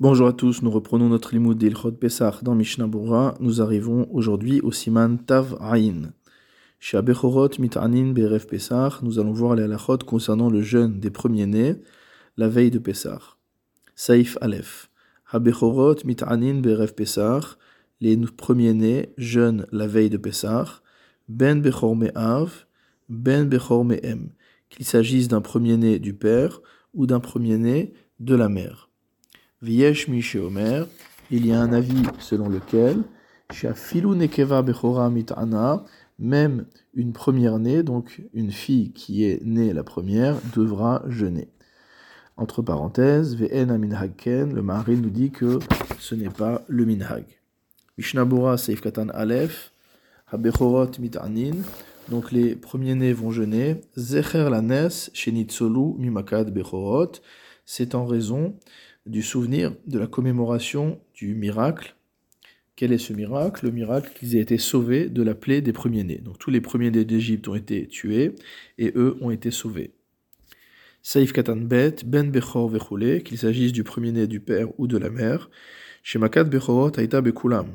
Bonjour à tous, nous reprenons notre limoud d'Ilchot Pesach dans Mishnah. Nous arrivons aujourd'hui au siman Tav Ayin. Chez Abechorot Mitanin Berev Pesach, nous allons voir les halachot concernant le jeûne des premiers-nés la veille de Pesach. Saif Aleph. Habechorot Mitanin Berev Pesach, les premiers-nés jeûnent la veille de Pesach. Ben Bechor Me'av, Ben Bechor Me'em. Qu'il s'agisse d'un premier-né du père ou d'un premier-né de la mère. Viesh Omer, il y a un avis selon lequel, Nekeva Bechora Mitana, même une première-née, donc une fille qui est née la première, devra jeûner. Entre parenthèses, Ve'en Minhagken, le mari nous dit que ce n'est pas le Minhag. Mishnabura Seif Katan Aleph, Habechorot Mitanin, donc les premiers-nés vont jeûner. Zecher Lanes, Shenitzolu Mimakad Bechorot, c'est en raison du souvenir de la commémoration du miracle. Quel est ce miracle? Le miracle qu'ils aient été sauvés de la plaie des premiers-nés. Donc tous les premiers-nés d'Égypte ont été tués et eux ont été sauvés. Saif Katan Bet, Ben Bechor Vechule, qu'il s'agisse du premier-né du père ou de la mère, Shemakat Bechorot Aïta Bekulam,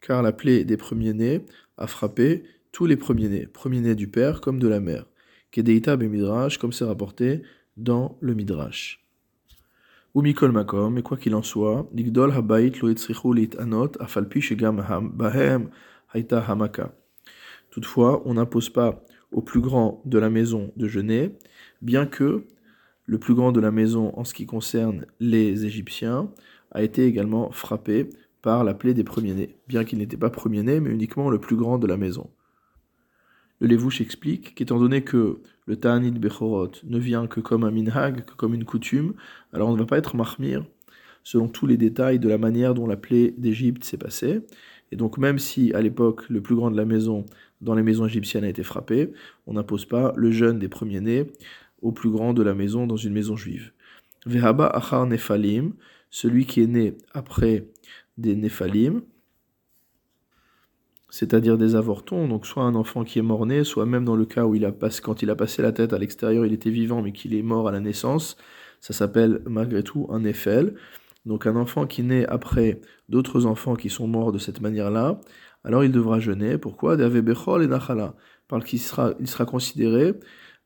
car la plaie des premiers-nés a frappé tous les premiers-nés, premiers-nés du père comme de la mère. Kedeita Midrash, comme c'est rapporté dans le Midrash. Ou et quoi qu'il en soit, lo anot afalpi bahem haita hamaka. Toutefois, on n'impose pas au plus grand de la maison de jeûner, bien que le plus grand de la maison en ce qui concerne les Égyptiens a été également frappé par la plaie des premiers-nés, bien qu'il n'était pas premier-né, mais uniquement le plus grand de la maison. Le Levouche explique qu'étant donné que le Ta'anit Bechorot ne vient que comme un minhag, que comme une coutume, alors on ne va pas être mahmir selon tous les détails de la manière dont la plaie d'Égypte s'est passée. Et donc même si à l'époque le plus grand de la maison dans les maisons égyptiennes a été frappé, on n'impose pas le jeûne des premiers-nés au plus grand de la maison dans une maison juive. Vehaba achar nefalim, celui qui est né après des nephalim, c'est-à-dire des avortons, donc soit un enfant qui est mort-né, soit même dans le cas où il a passé, quand il a passé la tête à l'extérieur, il était vivant mais qu'il est mort à la naissance, ça s'appelle malgré tout un effel. Donc un enfant qui naît après d'autres enfants qui sont morts de cette manière-là, alors il devra jeûner. Pourquoi? Bechol et Nachala. Parce qu'il sera, il sera considéré,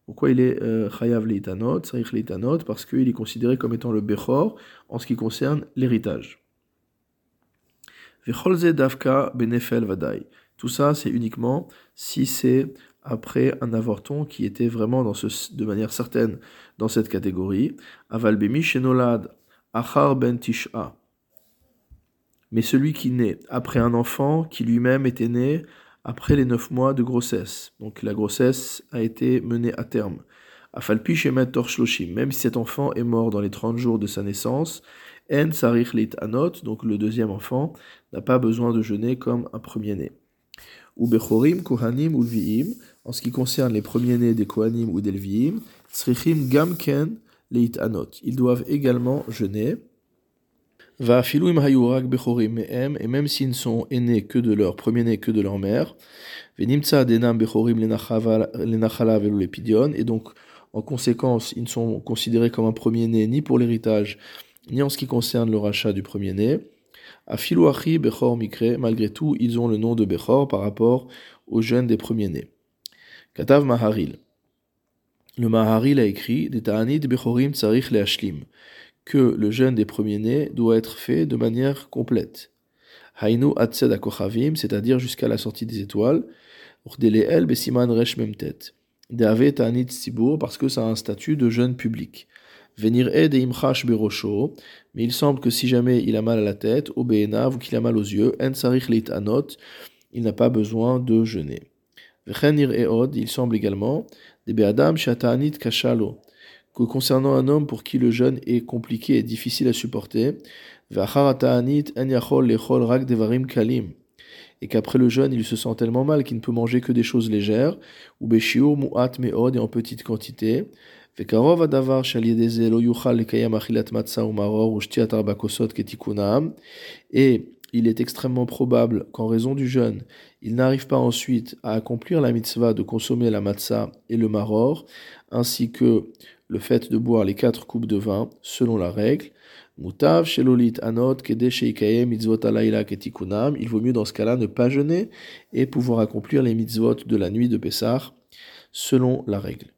pourquoi il est euh, Chayav Leitanot, Sarich Leitanot, parce qu'il est considéré comme étant le Bechor en ce qui concerne l'héritage. Benefel Vadai. Tout ça, c'est uniquement si c'est après un avorton qui était vraiment dans ce, de manière certaine dans cette catégorie. Aval Shenolad Achar Ben Tisha. Mais celui qui naît après un enfant qui lui-même était né après les neuf mois de grossesse. Donc la grossesse a été menée à terme. Afalpi Shemet Torshloshim. Même si cet enfant est mort dans les 30 jours de sa naissance, En Sarich Anot, donc le deuxième enfant, n'a pas besoin de jeûner comme un premier-né. Ou Bechorim, Kohanim ou en ce qui concerne les premiers-nés des Kohanim ou des Lviim, Tzrichim Gamken Leit Anot. Ils doivent également jeûner. Va filouim hayurak bechorim mehem, et même s'ils ne sont aînés que de leur premier-né que de leur mère, venimtsa denam bechorim lenachala velu lepidion, et donc en conséquence, ils ne sont considérés comme un premier-né ni pour l'héritage, ni en ce qui concerne le rachat du premier-né. Afilouachi Bechor Mikre, malgré tout, ils ont le nom de Bechor par rapport aux jeunes des premiers-nés. Katav Maharil. Le Maharil a écrit Des Ta'anit Bechorim Tsarich Leashlim que le jeûne des premiers-nés doit être fait de manière complète. Hainu Atsed Akochavim, c'est-à-dire jusqu'à la sortie des étoiles. Urdeleel Besiman Resh Tzibur, parce que ça a un statut de jeûne public. Venir aide imchash berosho, mais il semble que si jamais il a mal à la tête, au ou qu'il a mal aux yeux, en sarich anot, il n'a pas besoin de jeûner. Vechenir eod, il semble également, des be'adam shatanit kashalo, que concernant un homme pour qui le jeûne est compliqué et difficile à supporter, en yachol lechol rak devarim kalim, et qu'après le jeûne il se sent tellement mal qu'il ne peut manger que des choses légères, ou beshiur mu'at me'od et en petite quantité, et il est extrêmement probable qu'en raison du jeûne, il n'arrive pas ensuite à accomplir la mitzvah de consommer la matzah et le maror, ainsi que le fait de boire les quatre coupes de vin, selon la règle. Mutav shelolit anot mitzvot ketikunam. Il vaut mieux dans ce cas-là ne pas jeûner et pouvoir accomplir les mitzvot de la nuit de Pessah selon la règle.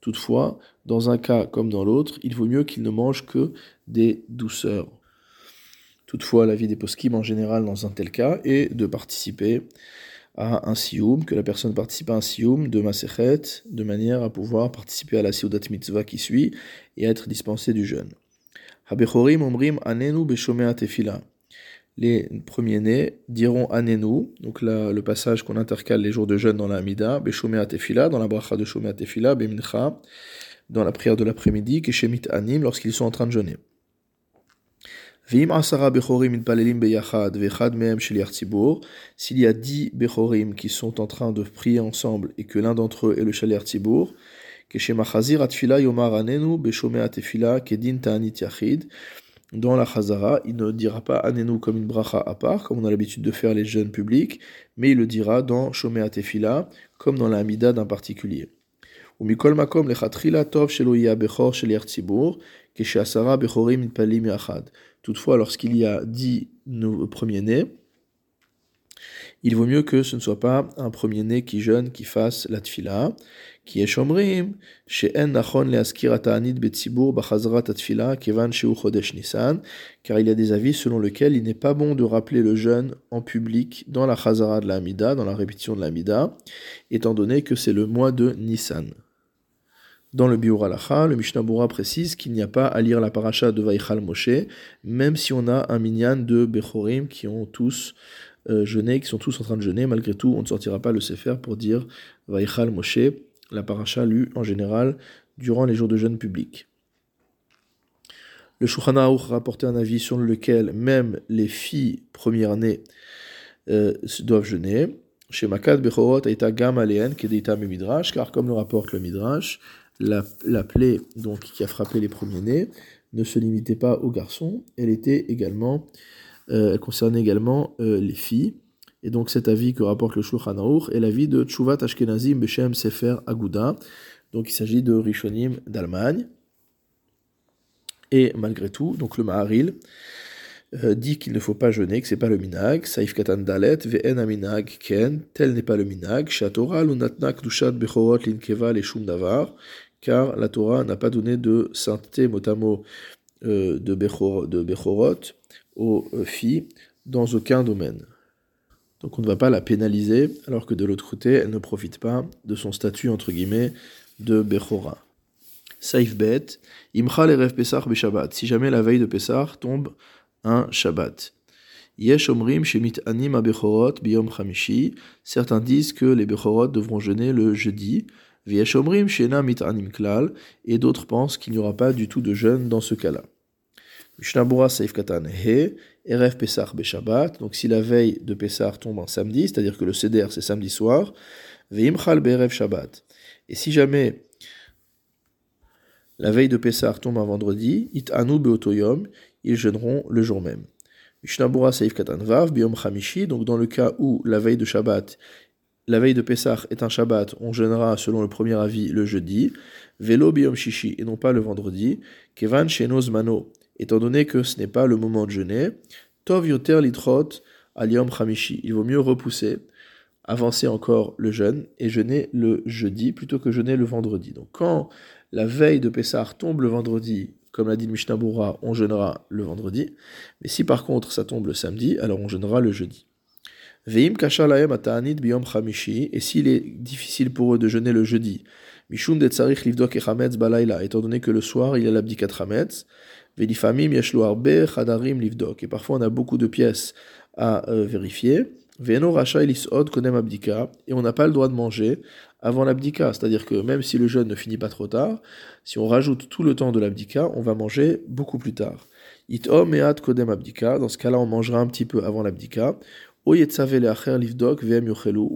Toutefois, dans un cas comme dans l'autre, il vaut mieux qu'il ne mange que des douceurs. Toutefois, l'avis des poskim en général dans un tel cas est de participer à un sioum, que la personne participe à un sioum de Masechet, de manière à pouvoir participer à la sioudat mitzvah qui suit et être dispensé du jeûne. Habechorim omrim anenu tefila. Les premiers-nés diront anenu, donc là, le passage qu'on intercale les jours de jeûne dans la Amida, beshomea tefila, dans la bracha de shomea tefila, bemincha, dans la prière de l'après-midi, keshemit anim, lorsqu'ils sont en train de jeûner. S'il y a dix Bechorim qui sont en train de prier ensemble et que l'un d'entre eux est le Shaliar Tzibour, dans la Chazara, il ne dira pas Anenu comme une bracha à part, comme on a l'habitude de faire les jeunes publics, mais il le dira dans Shomea Tefila, comme dans la Hamida d'un particulier. Toutefois, lorsqu'il y a dix premiers-nés, il vaut mieux que ce ne soit pas un premier-né qui jeûne, qui fasse la tfila, qui est shomrim, she'en nachon leaskirata anit betzibur kevan sheu car il y a des avis selon lesquels il n'est pas bon de rappeler le jeûne en public dans la chazara de la Hamida, dans la répétition de la Hamida, étant donné que c'est le mois de Nisan. Dans le Biur Alacha, le Mishnah Bura précise qu'il n'y a pas à lire la paracha de Vaïchal Moshe, même si on a un minyan de Bechorim qui ont tous euh, jeûné, qui sont tous en train de jeûner. Malgré tout, on ne sortira pas le Sefer pour dire Vaïchal Moshe, la paracha lue en général durant les jours de jeûne public. Le Shulchan rapportait un avis sur lequel même les filles premières-nées euh, doivent jeûner. Chez Makad Bechorot Aïta Gam Aleen Kedeita Midrash, car comme le rapporte le Midrash, la, plaie donc, qui a frappé les premiers-nés ne se limitait pas aux garçons, elle était également, euh, elle concernait également euh, les filles. Et donc cet avis que rapporte le Shulchan Aruch est l'avis de Tshuvat Ashkenazim Beshem Sefer Aguda. Donc il s'agit de Rishonim d'Allemagne. Et malgré tout, donc le Maharil euh, dit qu'il ne faut pas jeûner, que c'est pas le minag. Saif katan dalet ve'en aminag ken, tel n'est pas le minag. Shatora lunatna kdushat bechorot linkeva le shum davar car la Torah n'a pas donné de sainteté mot euh, de, Bechorot, aux euh, filles dans aucun domaine. Donc on ne va pas la pénaliser, alors que de l'autre côté, elle ne profite pas de son statut, entre guillemets, de Bechora. Saif bet, imcha rêves Pesach Shabbat. Si jamais la veille de Pesach tombe un Shabbat. Yesh omrim shemit anim bechorot biyom chamishi. Certains disent que les Bechorot devront jeûner le jeudi, et d'autres pensent qu'il n'y aura pas du tout de jeûne dans ce cas-là. Mishnabura Saif Katan He, Erev Pesach Beshabbat, donc si la veille de Pesach tombe en samedi, c'est-à-dire que le Seder c'est samedi soir, Veimchal Berev Shabbat. Et si jamais la veille de Pesach tombe un vendredi, It Anu Beotoyom, ils jeûneront le jour même. Mishnabura Saif Katan Vav, Biom Chamishi, donc dans le cas où la veille de Shabbat, la veille de Pessah est un Shabbat, on jeûnera selon le premier avis le jeudi, Velo biyom shishi et non pas le vendredi, Kevan shenos mano, étant donné que ce n'est pas le moment de jeûner, Tov yoter litrot aliom chamishi, il vaut mieux repousser, avancer encore le jeûne et jeûner le jeudi plutôt que jeûner le vendredi. Donc quand la veille de Pessah tombe le vendredi, comme l'a dit Mishnah on jeûnera le vendredi, mais si par contre ça tombe le samedi, alors on jeûnera le jeudi. Veim biyom chamishi, et s'il est difficile pour eux de jeûner le jeudi, mishum de livdok balayla, étant donné que le soir il y a l'abdikat chametz, velifamim chadarim livdok, et parfois on a beaucoup de pièces à euh, vérifier, veno racha od konem abdika, et on n'a pas le droit de manger avant l'abdika, c'est-à-dire que même si le jeûne ne finit pas trop tard, si on rajoute tout le temps de l'abdika, on va manger beaucoup plus tard. It om eat kodem abdika, dans ce cas-là on mangera un petit peu avant l'abdika, ou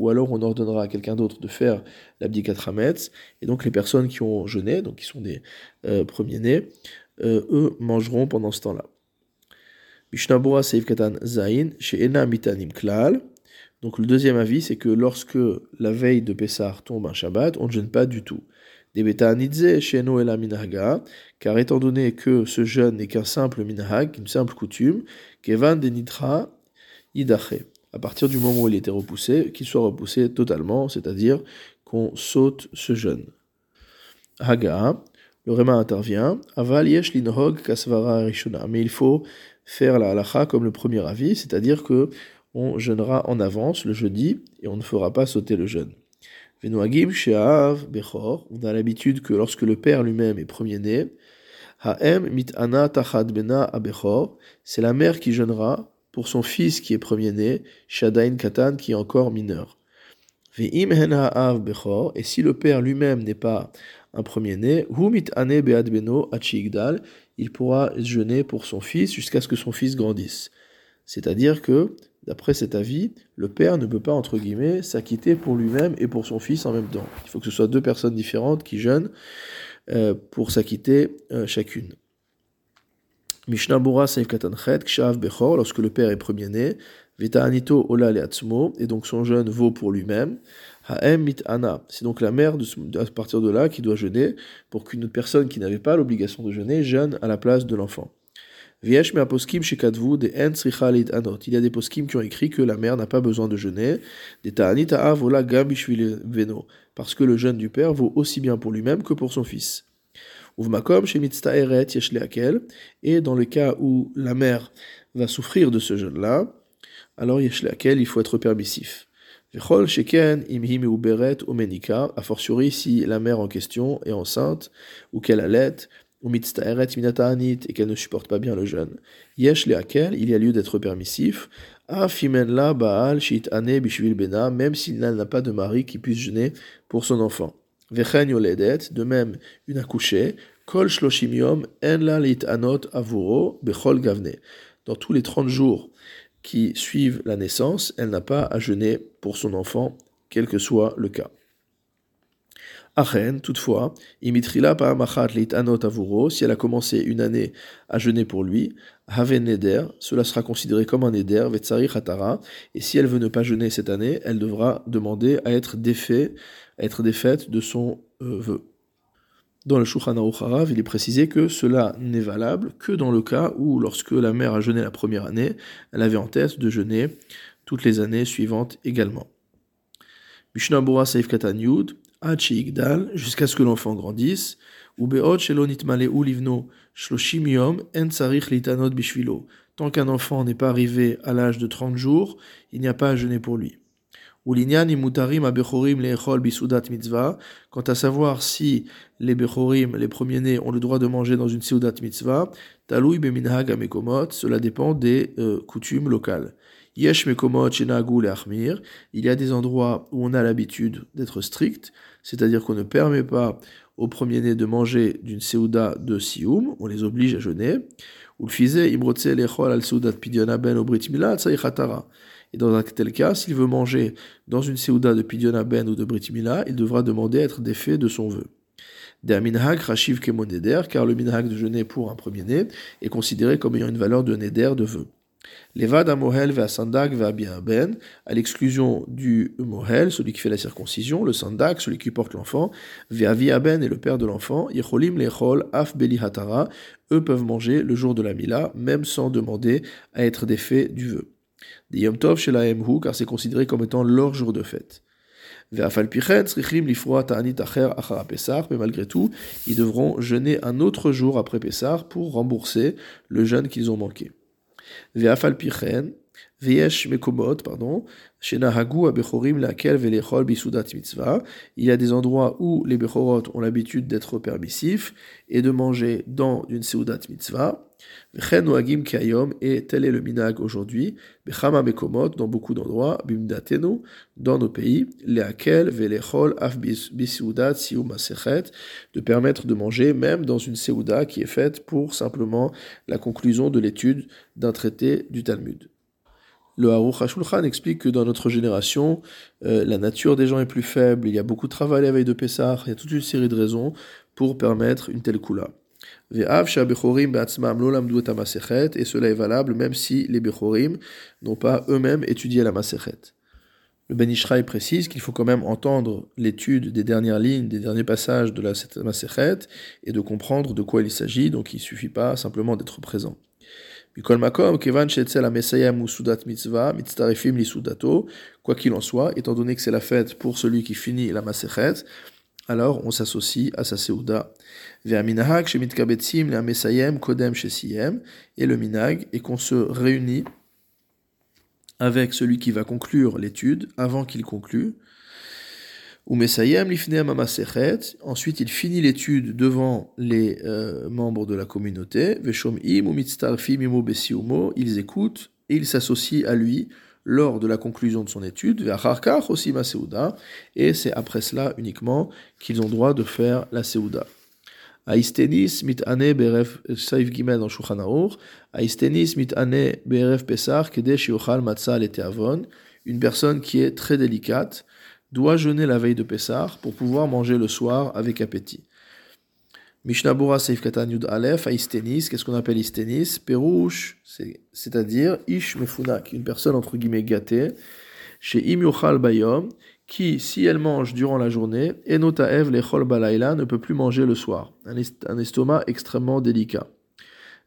alors on ordonnera à quelqu'un d'autre de faire l'abdikat hametz, et donc les personnes qui ont jeûné, donc qui sont des euh, premiers-nés, euh, eux mangeront pendant ce temps-là. Mishnabura Seif Katan Zain, chez Mitanim Klal. Donc le deuxième avis, c'est que lorsque la veille de Pessah tombe un Shabbat, on ne jeûne pas du tout. Des Betanidze, Sheno la Minhaga, car étant donné que ce jeûne n'est qu'un simple minhag, une simple coutume, Kevan Denitra Idache. À partir du moment où il était repoussé, qu'il soit repoussé totalement, c'est-à-dire qu'on saute ce jeûne. Haga, le Réma intervient. Aval yesh linhog kasvara rishona. Mais il faut faire la halacha comme le premier avis, c'est-à-dire que on jeûnera en avance le jeudi et on ne fera pas sauter le jeûne. Venoagim she'av bechor. On a l'habitude que lorsque le père lui-même est premier-né, ha'em mit'ana tachad bena abechor. C'est la mère qui jeûnera pour son fils qui est premier-né, shadain katan qui est encore mineur. Ve'im hen ha'av bechor. Et si le père lui-même n'est pas un premier-né, il pourra jeûner pour son fils jusqu'à ce que son fils grandisse. C'est-à-dire que, d'après cet avis, le père ne peut pas, entre guillemets, s'acquitter pour lui-même et pour son fils en même temps. Il faut que ce soit deux personnes différentes qui jeûnent euh, pour s'acquitter euh, chacune. Mishnah Bura Kshav Bechor, lorsque le père est premier-né, Vita Anito Ola et donc son jeûne vaut pour lui-même. C'est donc la mère, de, à partir de là, qui doit jeûner pour qu'une personne qui n'avait pas l'obligation de jeûner jeûne à la place de l'enfant. Il y a des poskim qui ont écrit que la mère n'a pas besoin de jeûner. Parce que le jeûne du père vaut aussi bien pour lui-même que pour son fils. Et dans le cas où la mère va souffrir de ce jeûne-là, alors il faut être permissif. A fortiori si la mère en question est enceinte, ou qu'elle allait, ou et qu'elle ne supporte pas bien le jeûne. Il y a lieu d'être permissif. la baal bena, même s'il n'a pas de mari qui puisse jeûner pour son enfant. De même une accouchée, kol shloshim yom en la anot avuro bechol gavne. Dans tous les 30 jours qui suivent la naissance, elle n'a pas à jeûner pour son enfant, quel que soit le cas. Achen, toutefois, imitrila anot avuro, si elle a commencé une année à jeûner pour lui, haven neder, cela sera considéré comme un neder, vetsari hatara, et si elle veut ne pas jeûner cette année, elle devra demander à être défait, être défaite de son euh, vœu. Dans le Shulchan il est précisé que cela n'est valable que dans le cas où, lorsque la mère a jeûné la première année, elle avait en tête de jeûner toutes les années suivantes également. Mishnah Bora Igdal, jusqu'à ce que l'enfant grandisse, ou Beot Shelonit Male Livno, Shloshim Yom, En Litanot Bishvilo. Tant qu'un enfant n'est pas arrivé à l'âge de 30 jours, il n'y a pas à jeûner pour lui. Quant à savoir si les bechorim, les premiers-nés, ont le droit de manger dans une seudat mitzvah, talui beminhag amekomot, cela dépend des euh, coutumes locales. Il y a des endroits où on a l'habitude d'être strict, c'est-à-dire qu'on ne permet pas aux premiers-nés de manger d'une seuda de sioum, on les oblige à jeûner. Ou le et dans un tel cas, s'il veut manger dans une séouda de Pidiona Ben ou de Britimila, il devra demander à être défait de son vœu. minhag rachiv kemoneder, car le minhag de jeûner pour un premier-né est considéré comme ayant une valeur de neder de vœu. Levad amohel ve sandak ve ben, à l'exclusion du mohel, celui qui fait la circoncision, le sandak, celui qui porte l'enfant, ve ben et le père de l'enfant, yecholim lechol af beli hatara, eux peuvent manger le jour de la mila, même sans demander à être défait du vœu des Yom Tov chez la car c'est considéré comme étant leur jour de fête. Mais malgré tout, ils devront jeûner un autre jour après Pessah pour rembourser le jeûne qu'ils ont manqué. Veyesh mekomot, pardon. Il y a des endroits où les bechorot ont l'habitude d'être permissifs et de manger dans une seudat mitzvah. Et tel est le minag aujourd'hui. Bechama dans beaucoup d'endroits, bimdatenu, dans nos pays, velechol af masechet, de permettre de manger même dans une seuda qui est faite pour simplement la conclusion de l'étude d'un traité du Talmud. Le Haruch HaShulchan explique que dans notre génération, euh, la nature des gens est plus faible, il y a beaucoup de travail la veille de Pessah, il y a toute une série de raisons pour permettre une telle kula. Et cela est valable même si les Bechorim n'ont pas eux-mêmes étudié la Masechet. Le Ben Ishraï précise qu'il faut quand même entendre l'étude des dernières lignes, des derniers passages de la Masechet et de comprendre de quoi il s'agit, donc il ne suffit pas simplement d'être présent. Quoi qu'il en soit, étant donné que c'est la fête pour celui qui finit la Masechet, alors on s'associe à sa Seuda. Et le minag est qu'on se réunit avec celui qui va conclure l'étude avant qu'il conclue. Ensuite, il finit l'étude devant les euh, membres de la communauté. Ils écoutent et ils s'associent à lui lors de la conclusion de son étude. Et c'est après cela uniquement qu'ils ont droit de faire la Seuda. Aistenis mitane beref saif gimel dans Shulchan Aruch. Aistenis mitane beref pesar kedesh yochal matzah leteavon. Une personne qui est très délicate doit jeûner la veille de Pessah pour pouvoir manger le soir avec appétit. Mishnabura Seif Katan Yud Aleph, Aistenis, qu'est-ce qu'on appelle Aistenis Perouche, c'est-à-dire Ish Mefunak, une personne entre guillemets gâtée, chez Im Yochal Bayom, qui, si elle mange durant la journée, Enotaev Lechol Balayla ne peut plus manger le soir. Un, estomac extrêmement délicat.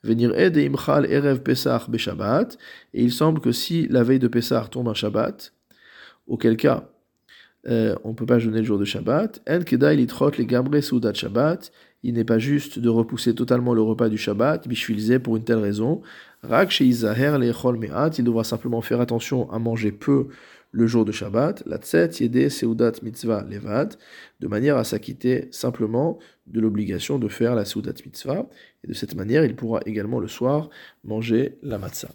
Venir Ed Imchal Erev Pesach Beshabbat, et il semble que si la veille de Pessah tombe un Shabbat, auquel cas euh, on ne peut pas jeûner le jour de Shabbat. En kedai litrot les gabre soudat Shabbat. Il n'est pas juste de repousser totalement le repas du Shabbat, bishvilze pour une telle raison. Rak sheizaher lechol me'at. Il devra simplement faire attention à manger peu le jour de Shabbat, la tset yede seudat mitzvah levad, de manière à s'acquitter simplement de l'obligation de faire la seudat mitzvah, et de cette manière il pourra également le soir manger la matzah.